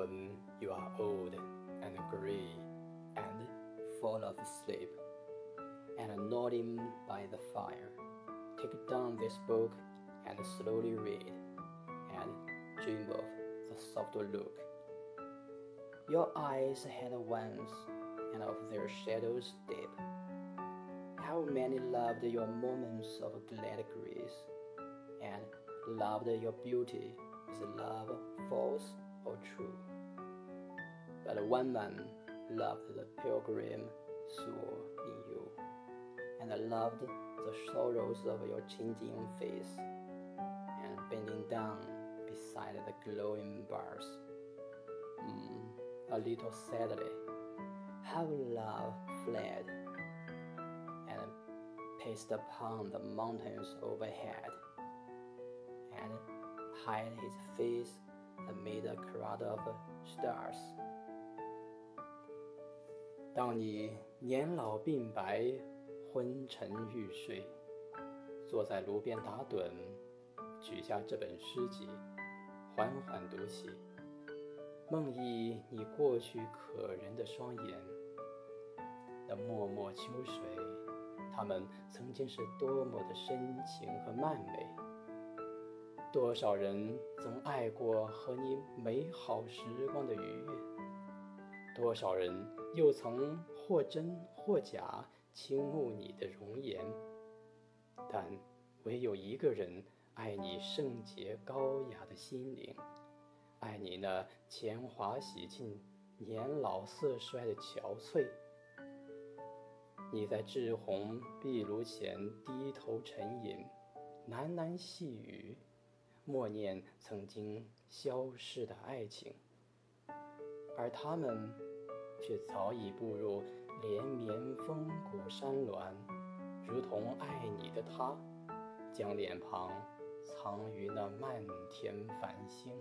when you are old and gray and fall asleep and nodding by the fire, take down this book and slowly read and dream of the soft look. Your eyes had once, and of their shadows deep. How many loved your moments of glad grace, and loved your beauty with love false or true? But one man loved the pilgrim soul in you, and loved the sorrows of your changing face, and bending down beside the glowing bars. Mm, a little sadly, how love fled and paced upon the mountains overhead, and hid his face amid a crowd of stars. 当你年老鬓白、昏沉欲睡，坐在炉边打盹，取下这本诗集，缓缓读起。梦忆你过去可人的双眼，那脉脉秋水，他们曾经是多么的深情和曼美。多少人曾爱过和你美好时光的愉悦，多少人又曾或真或假倾慕你的容颜，但唯有一个人爱你圣洁高雅的心灵。爱你那铅华洗尽、年老色衰的憔悴。你在炙红壁炉前低头沉吟，喃喃细语，默念曾经消逝的爱情。而他们，却早已步入连绵峰谷山峦，如同爱你的他，将脸庞藏于那漫天繁星。